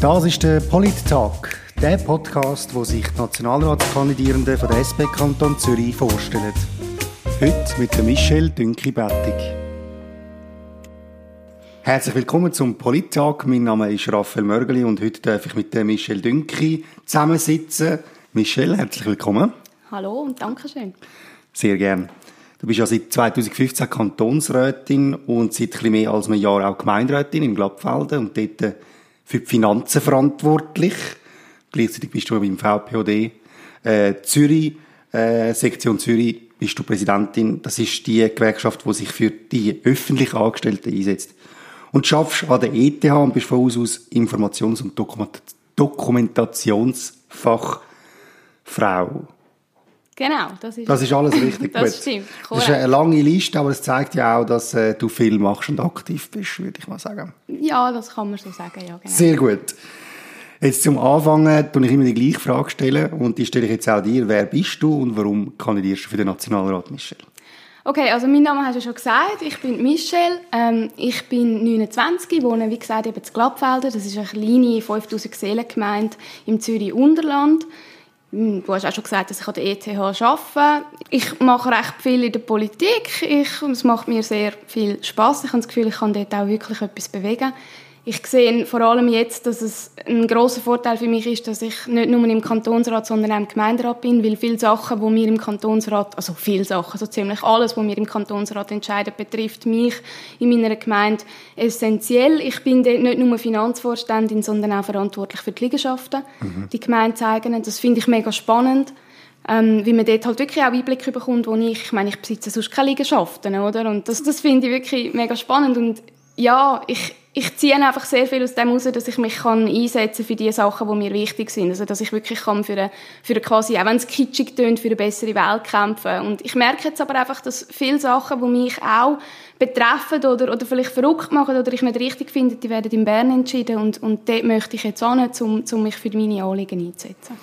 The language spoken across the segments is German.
Das ist der Polit-Tag, der Podcast, wo sich die Nationalratskandidierenden von der SP Kanton Zürich vorstellen. Heute mit der Michelle Dünki-Bettig. Herzlich willkommen zum Polit-Tag. Mein Name ist Raphael Mörgeli und heute darf ich mit der Michelle Dünki zusammensitzen. Michelle, herzlich willkommen. Hallo und danke schön. Sehr gern. Du bist ja seit 2015 Kantonsrätin und seit ein mehr als einem Jahr auch Gemeinderätin in Glattfelden und dort für die Finanzen verantwortlich. Gleichzeitig bist du beim VPOD äh, Zürich, äh, Sektion Zürich, bist du Präsidentin. Das ist die Gewerkschaft, die sich für die öffentlichen Angestellten einsetzt. Und schaffst an der ETH und bist von aus Informations- und Dokumentationsfachfrau. Genau, das ist, das ist alles richtig das gut. Stimmt, das ist eine lange Liste, aber es zeigt ja auch, dass äh, du viel machst und aktiv bist, würde ich mal sagen. Ja, das kann man so sagen, ja, genau. Sehr gut. Jetzt zum Anfangen tue ich immer die gleiche Frage stellen und die stelle ich jetzt auch dir. Wer bist du und warum kandidierst du für den Nationalrat, Michelle? Okay, also mein Name hast du schon gesagt. Ich bin Michelle. Ähm, ich bin 29, wohne wie gesagt eben zu Glattfelden. Das ist eine kleine 5000 Seelengemeinde im Zürich Unterland. Hm, du hast auch schon gesagt, dass ich an der ETH arbeite. Ich mache recht viel in der Politik. Ich, es macht mir sehr viel Spaß. Ich habe das Gefühl, ich kann dort auch wirklich etwas bewegen. Ich sehe vor allem jetzt, dass es ein großer Vorteil für mich ist, dass ich nicht nur im Kantonsrat, sondern auch im Gemeinderat bin, weil viele Sachen, wo wir im Kantonsrat, also viele Sachen, so ziemlich alles, was wir im Kantonsrat entscheiden, betrifft mich in meiner Gemeinde essentiell. Ich bin dort nicht nur Finanzvorständin, sondern auch verantwortlich für die Liegenschaften, mhm. die Gemeinde zeigen. Das finde ich mega spannend. Ähm, wie man dort halt wirklich auch Einblick bekommt, wo ich, ich meine, ich besitze sonst keine Liegenschaften, oder? Und das, das finde ich wirklich mega spannend und ja, ich, ich ziehe einfach sehr viel aus dem heraus, dass ich mich kann einsetzen für die Sachen, die mir wichtig sind. Also, dass ich wirklich kann für eine, für eine quasi, auch wenn es kitschig tönt, für eine bessere Welt kämpfen. Und ich merke jetzt aber einfach, dass viele Sachen, die mich auch betreffen oder, oder vielleicht verrückt machen oder ich nicht richtig finde, die werden in Bern entschieden. Und, und dort möchte ich jetzt hin, um, um mich für meine Anliegen einzusetzen.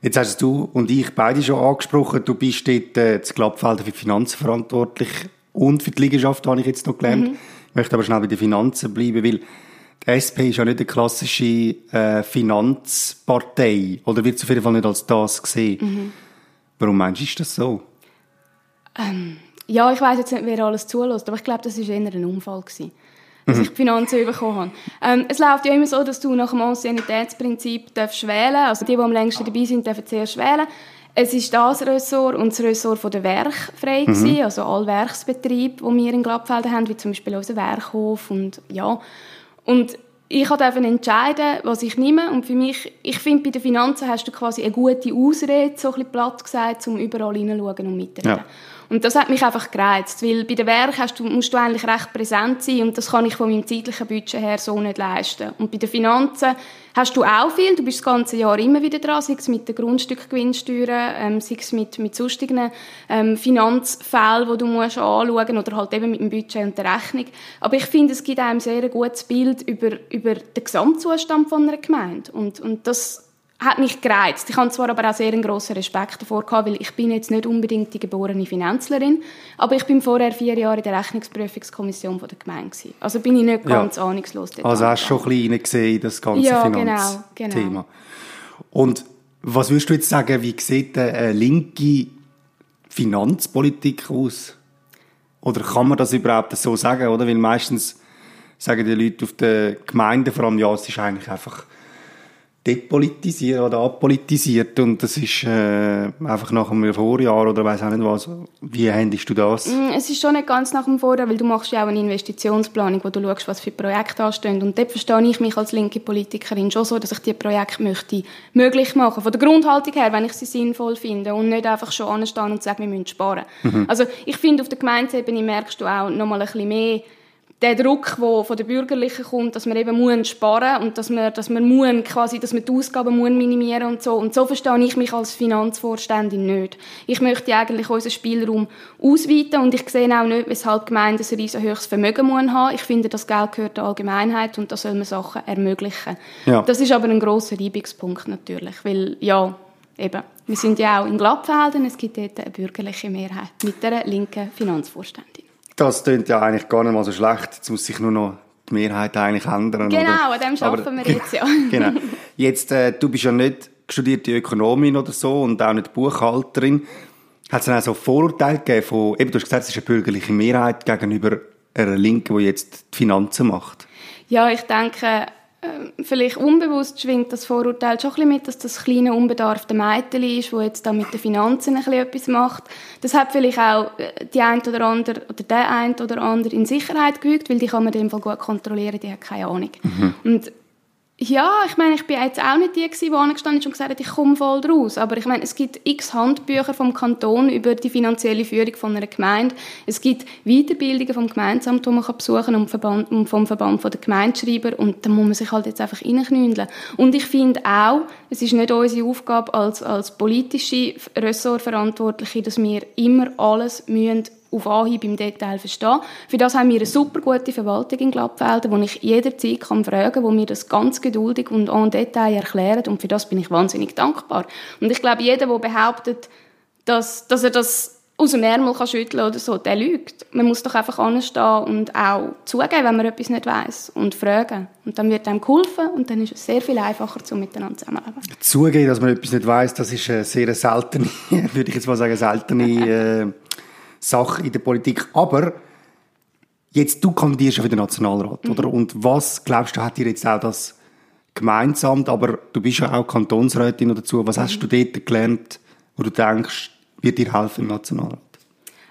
Jetzt hast du und ich beide schon angesprochen, du bist dort äh, zu Glattfelden für die Finanzen verantwortlich und für die Liegenschaft, habe ich jetzt noch gelernt. Mhm. Ich möchte aber schnell bei den Finanzen bleiben, weil die SP ist ja nicht eine klassische äh, Finanzpartei oder wird auf jeden Fall nicht als das gesehen. Mhm. Warum meinst du, ist das so? Ähm, ja, ich weiß jetzt nicht, wer alles zulässt, aber ich glaube, das war eher ein Unfall. Gewesen dass mhm. ich die Finanzen bekommen habe. Ähm, es läuft ja immer so, dass du nach dem Anciennitätsprinzip darfst wählen Also die, die am längsten dabei sind, dürfen zuerst wählen. Es ist das Ressort und das Ressort von der Werk frei mhm. gewesen, also alle Werksbetriebe, die wir in Glattfelden haben, wie zum Beispiel unser Werkhof und ja. Und ich durfte entscheiden, was ich nehme. Und für mich, ich finde, bei den Finanzen hast du quasi eine gute Ausrede, so ein bisschen platt gesagt, um überall hineinschauen und mitreden. Ja. Und das hat mich einfach gereizt, weil bei den Werken hast du, musst du eigentlich recht präsent sein und das kann ich von meinem zeitlichen Budget her so nicht leisten. Und bei den Finanzen hast du auch viel, du bist das ganze Jahr immer wieder dran, sei es mit den Grundstückgewinnsteuern, ähm, sei es mit, mit sonstigen ähm, Finanzfällen, die du musst anschauen oder halt eben mit dem Budget und der Rechnung. Aber ich finde, es gibt einem sehr ein gutes Bild über, über den Gesamtzustand von einer Gemeinde und, und das hat mich gereizt. Ich habe zwar aber auch sehr einen grossen Respekt davor gehabt, weil ich bin jetzt nicht unbedingt die geborene Finanzlerin, aber ich bin vorher vier Jahre in der Rechnungsprüfungskommission der Gemeinde gewesen. Also bin ich nicht ganz ja. ahnungslos. Also hast du schon ein bisschen gesehen, das ganze ja, Finanzthema. Genau, genau. Und was würdest du jetzt sagen, wie sieht eine linke Finanzpolitik aus? Oder kann man das überhaupt so sagen, oder? Weil meistens sagen die Leute auf den Gemeinden vor allem, ja, es ist eigentlich einfach depolitisiert oder apolitisiert und das ist äh, einfach nach einem Vorjahr oder weiß auch nicht was. Wie handelst du das? Mm, es ist schon nicht ganz nach dem Vorjahr, weil du machst ja auch eine Investitionsplanung, wo du schaust, was für Projekte anstehen und dort verstehe ich mich als linke Politikerin schon so, dass ich die Projekte möchte möglich machen. Von der Grundhaltung her, wenn ich sie sinnvoll finde und nicht einfach schon anstehen und sagen, wir müssen sparen. Mhm. Also ich finde, auf der Gemeindeebene merkst du auch noch mal ein bisschen mehr der Druck, der von den Bürgerlichen kommt, dass man eben muss sparen und dass man, dass man muss, quasi, dass man die Ausgaben muss minimieren und so. Und so verstehe ich mich als Finanzvorständin nicht. Ich möchte eigentlich unseren Spielraum ausweiten und ich sehe auch nicht, weshalb Gemeinden ein riesen höchstes Vermögen muss haben. Ich finde, das Geld gehört der Allgemeinheit und da soll man Sachen ermöglichen. Ja. Das ist aber ein grosser Reibungspunkt natürlich, weil, ja, eben, wir sind ja auch in Glattfelden, es gibt dort eine bürgerliche Mehrheit mit einer linken Finanzvorständin. Das klingt ja eigentlich gar nicht mal so schlecht. Jetzt muss sich nur noch die Mehrheit eigentlich ändern. Genau, oder? an dem arbeiten wir jetzt, ja. genau. Jetzt, äh, du bist ja nicht studierte Ökonomin oder so und auch nicht Buchhalterin. Hat es dann auch so Vorurteile gegeben von, eben, du hast gesagt, es ist eine bürgerliche Mehrheit gegenüber einer Linken, die jetzt die Finanzen macht? Ja, ich denke, äh, vielleicht unbewusst schwingt das Vorurteil schon ein bisschen mit, dass das kleine, unbedarfte Mädchen ist, das jetzt da mit den Finanzen ein bisschen etwas macht. Das hat vielleicht auch äh, die ein oder andere, oder der ein oder andere in Sicherheit geübt, weil die kann man in dem Fall gut kontrollieren, die hat keine Ahnung. Mhm. Und ja, ich meine, ich bin jetzt auch nicht die, die angestanden ist und gesagt hat, ich komme voll draus. Aber ich meine, es gibt x Handbücher vom Kanton über die finanzielle Führung von einer Gemeinde. Es gibt Weiterbildungen vom Gemeinsamt, die man besuchen kann und Verband, vom Verband der Gemeindeschreiber. Und da muss man sich halt jetzt einfach reinknündeln. Und ich finde auch, es ist nicht unsere Aufgabe als, als politische Ressortverantwortliche, dass wir immer alles müssen auf Anhieb im Detail verstehen. Für das haben wir eine super gute Verwaltung in Glattfelden, wo ich jederzeit kann fragen kann, wo mir das ganz geduldig und en Detail erklärt. Und für das bin ich wahnsinnig dankbar. Und ich glaube, jeder, der behauptet, dass, dass er das aus dem Ärmel kann schütteln oder so, der lügt. Man muss doch einfach anstehen und auch zugeben, wenn man etwas nicht weiß und fragen. Und dann wird einem geholfen und dann ist es sehr viel einfacher, zu miteinander zusammenleben. Zugeben, dass man etwas nicht weiß, das ist eine sehr seltene, würde ich jetzt mal sagen, seltene äh, Sache in der Politik. Aber jetzt, du kandidierst ja für den Nationalrat, mhm. oder? Und was, glaubst du, hat dir jetzt auch das Gemeinsamt, aber du bist ja auch Kantonsrätin dazu. Was mhm. hast du dort gelernt, wo du denkst, wird dir helfen im Nationalrat?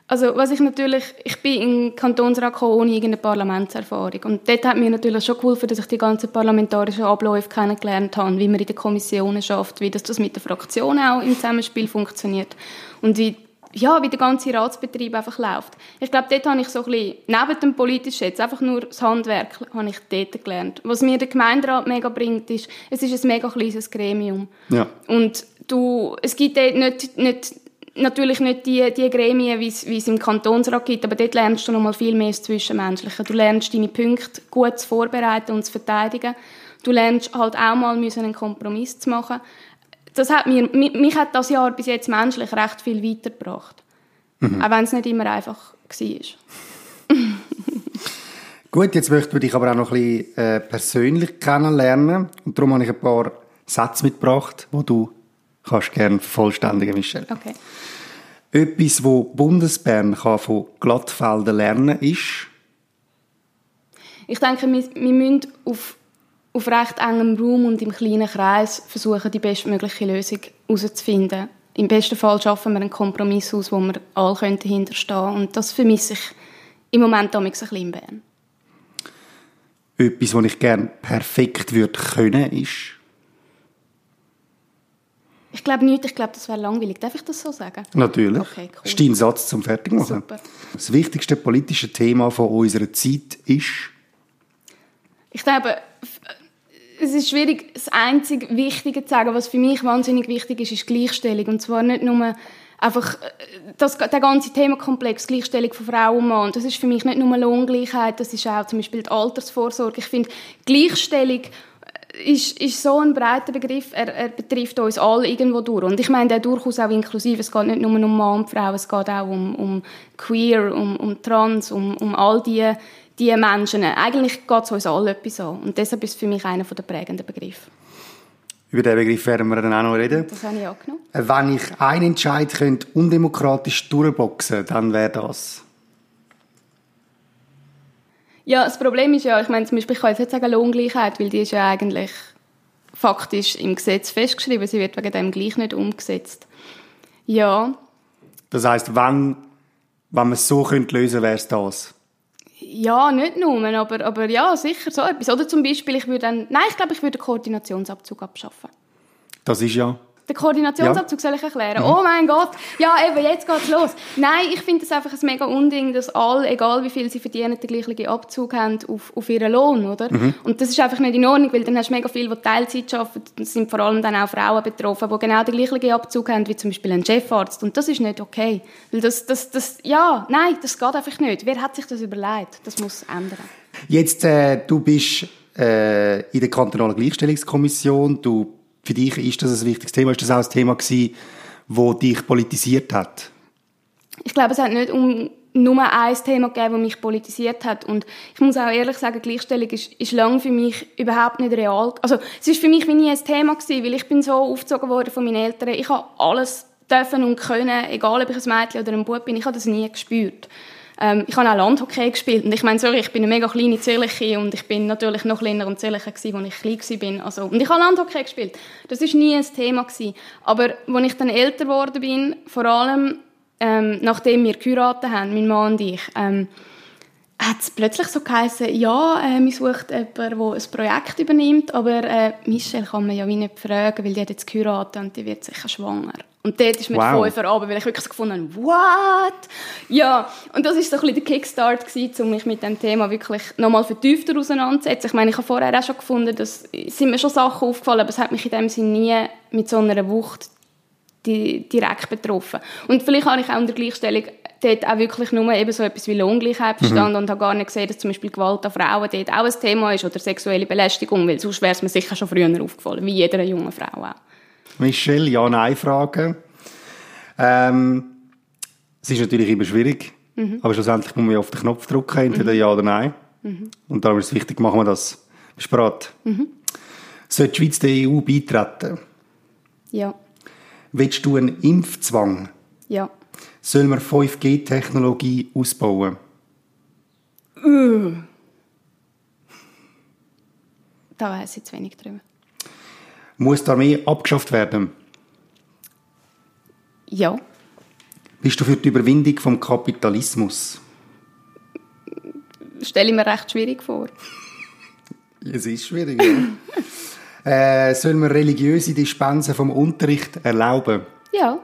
Also was ich natürlich, ich bin in Kantonsrat gekommen ohne irgendeine Parlamentserfahrung und dort hat mir natürlich schon geholfen, dass ich die ganzen parlamentarischen Abläufe kennengelernt habe, wie man in den Kommissionen schafft, wie das, das mit der Fraktion auch im Zusammenspiel funktioniert und wie ja, wie der ganze Ratsbetrieb einfach läuft. Ich glaube, dort habe ich so ein bisschen, neben dem Politischen jetzt, einfach nur das Handwerk habe ich dort gelernt. Was mir der Gemeinderat mega bringt, ist, es ist ein mega kleines Gremium. Ja. Und du, es gibt dort nicht, nicht natürlich nicht die, die Gremien, wie es, wie es im Kantonsrat gibt, aber dort lernst du noch mal viel mehr das Zwischenmenschliche. Du lernst deine Punkte gut zu vorbereiten und zu verteidigen. Du lernst halt auch mal müssen einen Kompromiss zu machen das hat mir, mich hat das Jahr bis jetzt menschlich recht viel weitergebracht. Mhm. Auch wenn es nicht immer einfach war. Gut, jetzt möchte ich dich aber auch noch ein bisschen äh, persönlich kennenlernen. Und darum habe ich ein paar Sätze mitgebracht, die du kannst gerne vervollständigen, Michelle. Okay. Etwas, wo Bundesbern kann von Glattfelden lernen ist? Ich denke, wir, wir müssen auf auf recht engem Raum und im kleinen Kreis versuchen, die bestmögliche Lösung herauszufinden. Im besten Fall schaffen wir einen Kompromiss aus, wo wir alle hinterstehen können. Und das vermisse ich im Moment ein bisschen in Bern. Etwas, was ich gerne perfekt würde können, ist? Ich glaube nicht, ich glaube, das wäre langweilig. Darf ich das so sagen? Natürlich. Okay, cool. Das ist dein Satz zum Fertigmachen. Super. Das wichtigste politische Thema von unserer Zeit ist? Ich glaube, es ist schwierig, das einzige Wichtige zu sagen. Was für mich wahnsinnig wichtig ist, ist Gleichstellung. Und zwar nicht nur einfach äh, das, der ganze Themenkomplex Gleichstellung von Frau und Mann. Das ist für mich nicht nur Lohngleichheit, das ist auch zum Beispiel die Altersvorsorge. Ich finde, Gleichstellung äh, ist, ist so ein breiter Begriff, er, er, betrifft uns alle irgendwo durch. Und ich meine, der durchaus auch inklusiv. Es geht nicht nur um Mann und Frau, es geht auch um, um Queer, um, um Trans, um, um all die die Menschen. Eigentlich geht es uns alle etwas an. Und deshalb ist es für mich einer der prägenden Begriffe. Über diesen Begriff werden wir dann auch noch reden. Das habe ich auch genommen. Äh, wenn ich einen Entscheid könnte undemokratisch durchboxen dann wäre das? Ja, das Problem ist ja, ich meine, zum Beispiel, ich kann jetzt nicht sagen Lohngleichheit, weil die ist ja eigentlich faktisch im Gesetz festgeschrieben. Sie wird wegen dem gleich nicht umgesetzt. Ja. Das heißt, wenn, wenn man es so könnte lösen, wäre es das? Ja, nicht nur, aber, aber ja, sicher so etwas. Oder zum Beispiel, ich würde dann, nein, ich glaube, ich würde den Koordinationsabzug abschaffen. Das ist ja den Koordinationsabzug ja. soll ich erklären. Mhm. Oh mein Gott, ja eben, jetzt geht's los. Nein, ich finde es einfach ein mega Unding, dass alle, egal wie viel sie verdienen, den gleichen Abzug haben auf, auf ihren Lohn, oder? Mhm. Und das ist einfach nicht in Ordnung, weil dann hast du mega viele, die Teilzeit arbeiten, es sind vor allem dann auch Frauen betroffen, die genau den gleichen Abzug haben, wie zum Beispiel ein Chefarzt. Und das ist nicht okay. Weil das, das, das, ja, nein, das geht einfach nicht. Wer hat sich das überlegt? Das muss ändern. Jetzt, äh, du bist äh, in der kantonalen Gleichstellungskommission, du für dich ist das ein wichtiges Thema? Ist das auch ein Thema gewesen, das dich politisiert hat? Ich glaube, es hat nicht um nur ein Thema gegeben, das mich politisiert hat. Und ich muss auch ehrlich sagen, Gleichstellung ist, ist lange für mich überhaupt nicht real. Also es ist für mich wie nie ein Thema gewesen, weil ich bin so aufgezogen worden von meinen Eltern. Ich habe alles dürfen und können, egal ob ich ein Mädchen oder ein Bub bin, ich habe das nie gespürt. Ähm, ich habe auch Landhockey gespielt und ich meine, sorry, ich bin eine mega kleine Zierliche und ich bin natürlich noch kleiner und zierlicher gewesen, als ich klein bin. Also, und ich habe Landhockey gespielt. Das ist nie ein Thema gewesen. Aber als ich dann älter geworden bin, vor allem ähm, nachdem wir geheiratet haben, mein Mann und ich, ähm, hat es plötzlich so geheißen, ja, äh, man sucht jemanden, der ein Projekt übernimmt, aber äh, Michelle kann man ja wie nicht fragen, weil die hat jetzt geheiratet und die wird sicher schwanger. Und dort ist mir wow. Fünfer runter, weil ich wirklich so gefunden habe, what? Ja, und das war so ein bisschen der Kickstart gewesen, um mich mit dem Thema wirklich nochmal vertiefter auseinanderzusetzen. Ich meine, ich habe vorher auch schon gefunden, dass sind mir schon Sachen aufgefallen, aber es hat mich in dem Sinne nie mit so einer Wucht direkt betroffen. Und vielleicht habe ich auch in der Gleichstellung dort auch wirklich nur eben so etwas wie Lohngleichheit verstanden mhm. und habe gar nicht gesehen, dass zum Beispiel Gewalt an Frauen dort auch ein Thema ist oder sexuelle Belästigung, weil sonst wäre es mir sicher schon früher aufgefallen, wie jeder jungen Frau auch. Michelle, Ja-Nein-Frage. Ähm, es ist natürlich immer schwierig, mhm. aber schlussendlich muss man ja auf den Knopf drücken, entweder mhm. Ja oder Nein. Mhm. Und darum ist es wichtig, machen wir das. Bereit? Mhm. Sollte die Schweiz der EU beitreten? Ja. Willst du einen Impfzwang? Ja. Sollen wir 5G-Technologie ausbauen? Uh. Da weiß ich zu wenig drüber. Muss die Armee abgeschafft werden? Ja. Bist du für die Überwindung vom Kapitalismus? Stelle ich mir recht schwierig vor. es ist schwierig, ja. äh, sollen wir religiöse Dispensen vom Unterricht erlauben? Ja.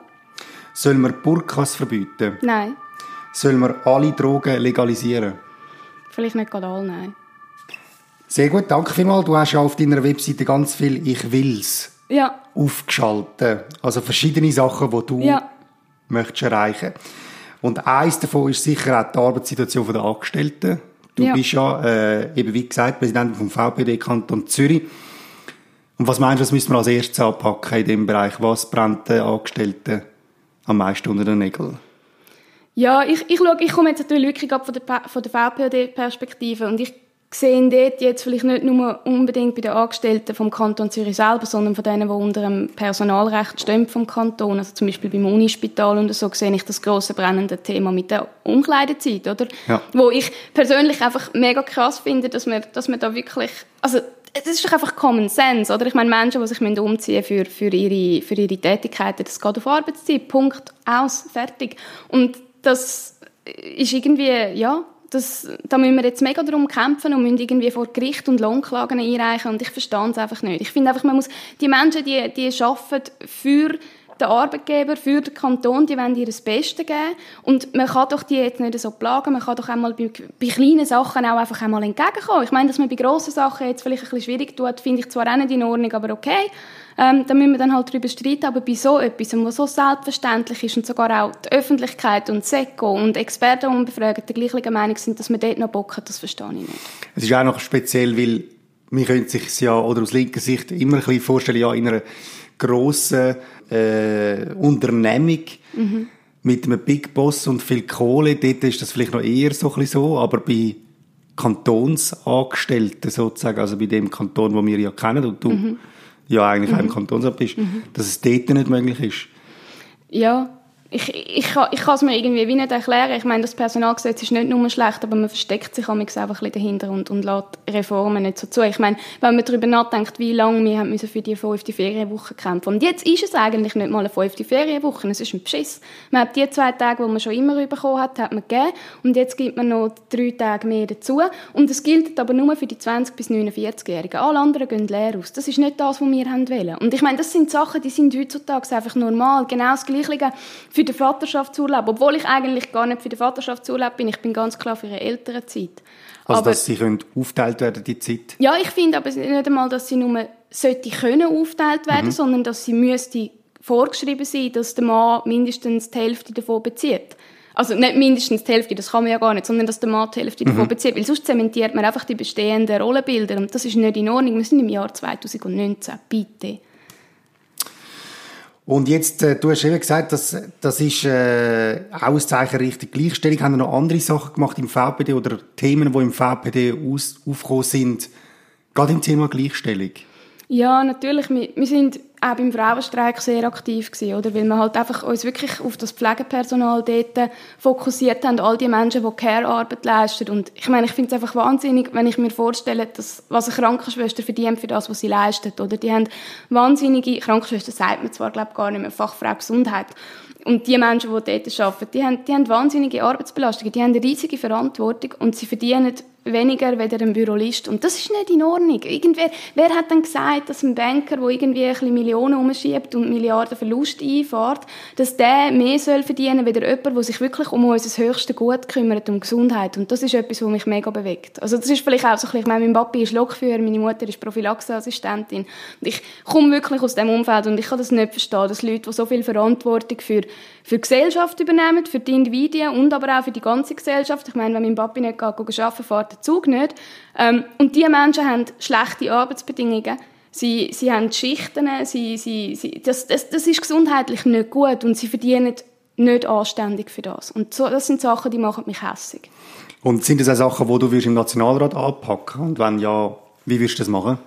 Sollen wir Burkas verbieten? Nein. Sollen wir alle Drogen legalisieren? Vielleicht nicht gerade alle, nein. Sehr gut, danke vielmals. Du hast ja auf deiner Webseite ganz viel «Ich will's» ja. aufgeschaltet. Also verschiedene Sachen, die du ja. möchtest erreichen. Und eins davon ist sicher auch die Arbeitssituation der Angestellten. Du ja. bist ja, äh, eben wie gesagt, Präsidentin vom VPD Kanton Zürich. Und was meinst du, was müssen wir als erstes anpacken in diesem Bereich? Was brennt den Angestellten am meisten unter den Nägeln? Ja, ich, ich, schaue, ich komme jetzt natürlich wirklich ab von der, von der VPD-Perspektive und ich sehe dort jetzt vielleicht nicht nur unbedingt bei den Angestellten vom Kanton Zürich selber, sondern von denen, die unter dem Personalrecht stehen vom Kanton, also zum Beispiel beim Unispital und so, sehe ich das große brennende Thema mit der Umkleidezeit, oder? Ja. Wo ich persönlich einfach mega krass finde, dass man, dass man da wirklich, also es ist doch einfach Common Sense, oder? Ich meine, Menschen, die sich umziehen für, für, ihre, für ihre Tätigkeiten, das geht auf Arbeitszeit, Punkt, aus, fertig. Und das ist irgendwie, ja, das, da müssen wir jetzt mega darum kämpfen und müssen irgendwie vor Gericht und Lohnklagen einreichen und ich verstehe es einfach nicht. Ich finde einfach, man muss, die Menschen, die, die arbeiten für den Arbeitgeber, für den Kanton, die wollen ihr das Beste geben. Und man kann doch die jetzt nicht so plagen, man kann doch einmal bei, bei kleinen Sachen auch einfach einmal entgegenkommen. Ich meine, dass man bei grossen Sachen jetzt vielleicht ein bisschen schwierig tut, finde ich zwar auch nicht in Ordnung, aber okay. Ähm, da müssen wir dann halt darüber streiten, aber bei so etwas, was so selbstverständlich ist und sogar auch die Öffentlichkeit und SECO und Experten, die befragen, der gleichen Meinung sind, dass man dort noch Bock hat, das verstehe ich nicht. Es ist auch noch speziell, weil man könnte sich ja, oder aus linker Sicht immer ein bisschen vorstellen, ja, in einer grossen äh, Unternehmung mhm. mit einem Big Boss und viel Kohle, dort ist das vielleicht noch eher so, ein so aber bei Kantonsangestellten sozusagen, also bei dem Kanton, den wir ja kennen und du mhm. ja eigentlich mhm. auch im Kantonsamt bist, mhm. dass es dort nicht möglich ist. Ja, ich, ich, kann, ich kann es mir irgendwie wie nicht erklären. Ich meine, das Personalgesetz ist nicht nur schlecht, aber man versteckt sich einfach ein bisschen dahinter und, und lässt Reformen nicht so zu. Ich meine, wenn man darüber nachdenkt, wie lange wir haben für die fünfte Ferienwoche kämpfen. Und jetzt ist es eigentlich nicht mal eine fünfte Ferienwoche, es ist ein Beschiss. Man hat die zwei Tage, die man schon immer bekommen hat, hat man gegeben. Und jetzt gibt man noch drei Tage mehr dazu. Und das gilt aber nur für die 20- bis 49-Jährigen. Alle anderen gehen leer aus. Das ist nicht das, was wir haben wollen. Und ich meine, das sind Sachen, die sind heutzutage einfach normal. Genau das Gleiche für für den Vaterschaftsurlaub, obwohl ich eigentlich gar nicht für den Vaterschaftsurlaub bin. Ich bin ganz klar für eine ältere Zeit. Also, aber, dass sie können aufteilt werden, die Zeit? Ja, ich finde aber nicht einmal, dass sie nur sollte können aufteilt werden, mhm. sondern dass sie müsste vorgeschrieben sein, dass der Mann mindestens die Hälfte davon bezieht. Also nicht mindestens die Hälfte, das kann man ja gar nicht, sondern dass der Mann die Hälfte mhm. davon bezieht. Weil sonst zementiert man einfach die bestehenden Rollenbilder und das ist nicht in Ordnung. Wir sind im Jahr 2019, bitte. Und jetzt, äh, du hast eben gesagt, dass, das ist äh, auch ein Richtung Gleichstellung. Haben noch andere Sachen gemacht im VPD oder Themen, die im VPD aus, aufgekommen sind, gerade im Thema Gleichstellung? Ja, natürlich. Wir, wir sind auch beim Frauenstreik sehr aktiv gewesen, oder? Weil wir halt einfach uns wirklich auf das Pflegepersonal dort fokussiert haben, all die Menschen, die Care-Arbeit leisten. Und ich meine, ich finde es einfach wahnsinnig, wenn ich mir vorstelle, dass, was eine Krankenschwester verdient für das, was sie leistet, oder? Die haben wahnsinnige, Krankenschwester sagt man zwar, glaube gar nicht mehr, Fachfrau Gesundheit. Und die Menschen, die dort arbeiten, die haben, die haben wahnsinnige Arbeitsbelastungen, die haben eine riesige Verantwortung und sie verdienen weniger weder ein Bürolist. Und das ist nicht in Ordnung. Irgendwer, wer hat dann gesagt, dass ein Banker, der irgendwie ein bisschen Millionen umschiebt und Milliarden Verlust einfährt, dass der mehr soll verdienen als jemand, der sich wirklich um unser höchstes Gut kümmert, um Gesundheit. Und das ist etwas, was mich mega bewegt. Also das ist vielleicht auch so ein bisschen, ich meine, mein Papi ist Lokführer, meine Mutter ist Prophylaxeassistentin. Und ich komme wirklich aus dem Umfeld und ich kann das nicht verstehen, dass Leute, die so viel Verantwortung für, für die Gesellschaft übernehmen, für die Individuen und aber auch für die ganze Gesellschaft. Ich meine, wenn mein Papi nicht geht, geht arbeiten, fährt der Zug nicht. Ähm, und diese Menschen haben schlechte Arbeitsbedingungen. Sie, sie haben Schichten, sie, sie, sie, das, das, das ist gesundheitlich nicht gut und sie verdienen nicht anständig für das. Und so, das sind Sachen, die machen mich hässig. Und sind das auch Sachen, die du im Nationalrat anpacken Und wenn ja, wie wirst du das machen?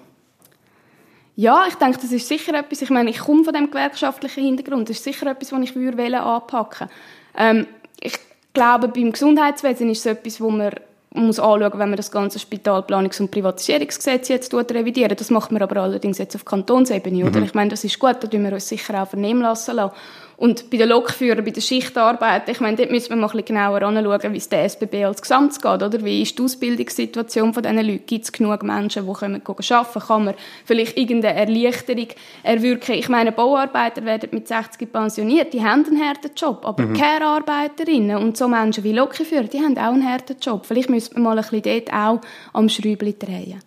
Ja, ich denke, das ist sicher etwas, ich meine, ich komme von dem gewerkschaftlichen Hintergrund, das ist sicher etwas, was ich würde anpacken ähm, Ich glaube, beim Gesundheitswesen ist es etwas, wo man muss anschauen, wenn man das ganze Spitalplanungs- und Privatisierungsgesetz jetzt revidieren Das macht man aber allerdings jetzt auf Kantonsebene. Oder? Mhm. Ich meine, das ist gut, da tun wir uns sicher auch vernehmen lassen. Lassen. Und bei den Lokführern, bei der Schichtarbeit, ich meine, dort müssen wir mal ein bisschen genauer anschauen, wie es der SBB als Gesamt geht, oder? Wie ist die Ausbildungssituation von diesen Leuten? Gibt es genug Menschen, die können arbeiten Kann man vielleicht irgendeine Erleichterung erwirken? Ich meine, Bauarbeiter werden mit 60 pensioniert, die haben einen harten Job, aber mhm. Care-Arbeiterinnen und so Menschen wie Lokführer, die haben auch einen harten Job. Vielleicht müssen wir mal ein bisschen dort auch am Schräubchen drehen.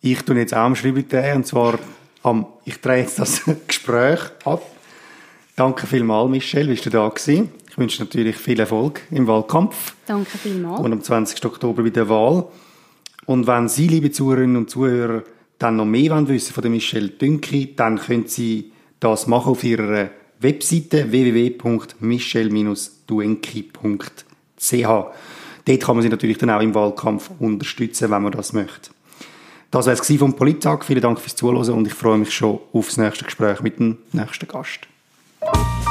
Ich tue jetzt auch am Schräubchen drehen, und zwar am, ich drehe jetzt das Gespräch ab Danke vielmals, Michelle, bist du da gewesen. Ich wünsche natürlich viel Erfolg im Wahlkampf. Danke vielmals. Und am 20. Oktober bei der Wahl. Und wenn Sie, liebe Zuhörerinnen und Zuhörer, dann noch mehr wollen wissen von der Michelle Dünki, dann können Sie das machen auf ihrer Webseite www.michelle-duenki.ch. Dort kann man sie natürlich dann auch im Wahlkampf unterstützen, wenn man das möchte. Das war es vom Polittag. Vielen Dank fürs Zuhören und ich freue mich schon aufs nächste Gespräch mit dem nächsten Gast. Bye.